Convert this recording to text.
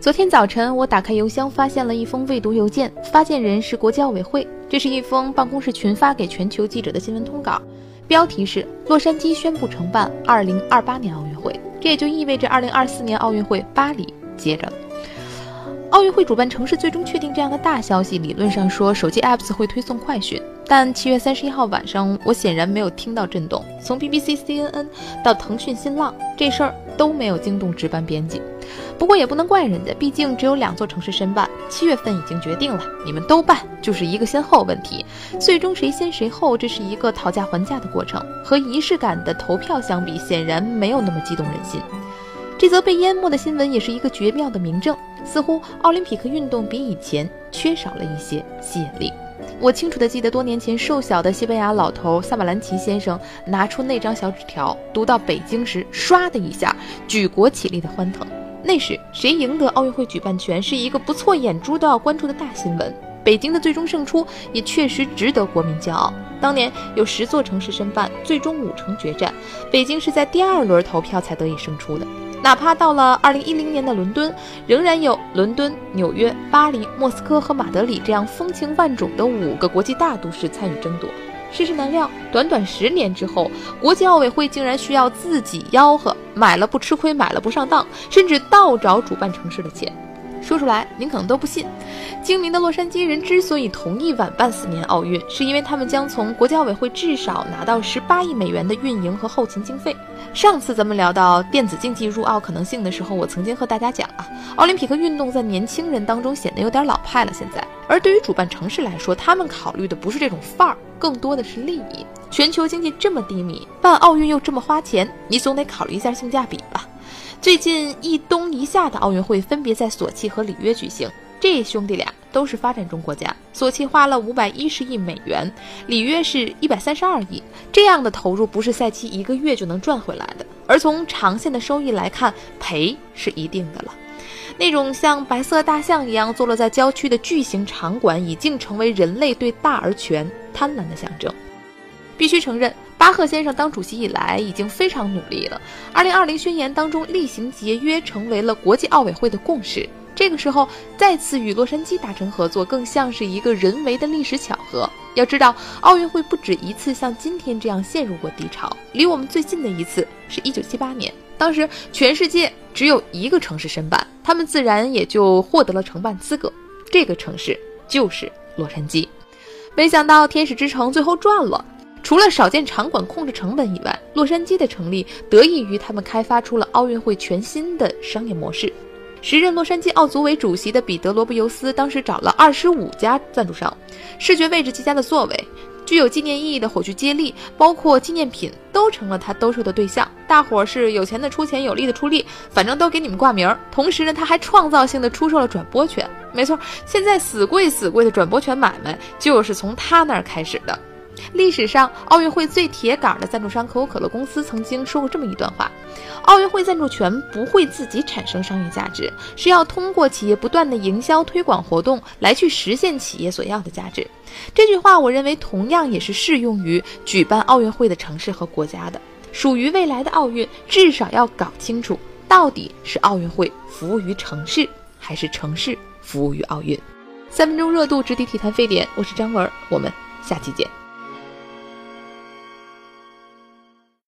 昨天早晨，我打开邮箱，发现了一封未读邮件，发件人是国际奥委会。这是一封办公室群发给全球记者的新闻通稿，标题是“洛杉矶宣布承办2028年奥运会”，这也就意味着2024年奥运会巴黎接着。奥运会主办城市最终确定这样的大消息，理论上说手机 apps 会推送快讯，但七月三十一号晚上，我显然没有听到震动。从 BBC、CNN 到腾讯、新浪，这事儿都没有惊动值班编辑。不过也不能怪人家，毕竟只有两座城市申办，七月份已经决定了，你们都办就是一个先后问题。最终谁先谁后，这是一个讨价还价的过程。和仪式感的投票相比，显然没有那么激动人心。这则被淹没的新闻也是一个绝妙的明证，似乎奥林匹克运动比以前缺少了一些吸引力。我清楚地记得多年前，瘦小的西班牙老头萨马兰奇先生拿出那张小纸条，读到北京时，唰的一下，举国起立的欢腾。那时谁赢得奥运会举办权是一个不错眼珠都要关注的大新闻。北京的最终胜出也确实值得国民骄傲。当年有十座城市申办，最终五城决战，北京是在第二轮投票才得以胜出的。哪怕到了二零一零年的伦敦，仍然有伦敦、纽约、巴黎、莫斯科和马德里这样风情万种的五个国际大都市参与争夺。世事难料，短短十年之后，国际奥委会竟然需要自己吆喝，买了不吃亏，买了不上当，甚至倒找主办城市的钱。说出来您可能都不信，精明的洛杉矶人之所以同意晚办四年奥运，是因为他们将从国际奥委会至少拿到十八亿美元的运营和后勤经费。上次咱们聊到电子竞技入奥可能性的时候，我曾经和大家讲啊，奥林匹克运动在年轻人当中显得有点老派了。现在，而对于主办城市来说，他们考虑的不是这种范儿，更多的是利益。全球经济这么低迷，办奥运又这么花钱，你总得考虑一下性价比吧。最近一冬一夏的奥运会分别在索契和里约举行，这兄弟俩都是发展中国家。索契花了五百一十亿美元，里约是一百三十二亿。这样的投入不是赛期一个月就能赚回来的，而从长线的收益来看，赔是一定的了。那种像白色大象一样坐落在郊区的巨型场馆，已经成为人类对大而全贪婪的象征。必须承认，巴赫先生当主席以来已经非常努力了。二零二零宣言当中，厉行节约成为了国际奥委会的共识。这个时候再次与洛杉矶达成合作，更像是一个人为的历史巧合。要知道，奥运会不止一次像今天这样陷入过低潮。离我们最近的一次是一九七八年，当时全世界只有一个城市申办，他们自然也就获得了承办资格。这个城市就是洛杉矶。没想到天使之城最后赚了。除了少见场馆控制成本以外，洛杉矶的成立得益于他们开发出了奥运会全新的商业模式。时任洛杉矶奥组委主席的彼得罗布尤斯当时找了二十五家赞助商，视觉位置极佳的座位，具有纪念意义的火炬接力，包括纪念品都成了他兜售的对象。大伙儿是有钱的出钱，有力的出力，反正都给你们挂名儿。同时呢，他还创造性的出售了转播权。没错，现在死贵死贵的转播权买卖就是从他那儿开始的。历史上，奥运会最铁杆的赞助商可口可乐公司曾经说过这么一段话：奥运会赞助权不会自己产生商业价值，是要通过企业不断的营销推广活动来去实现企业所要的价值。这句话，我认为同样也是适用于举办奥运会的城市和国家的。属于未来的奥运，至少要搞清楚，到底是奥运会服务于城市，还是城市服务于奥运。三分钟热度直抵体坛沸点，我是张文，我们下期见。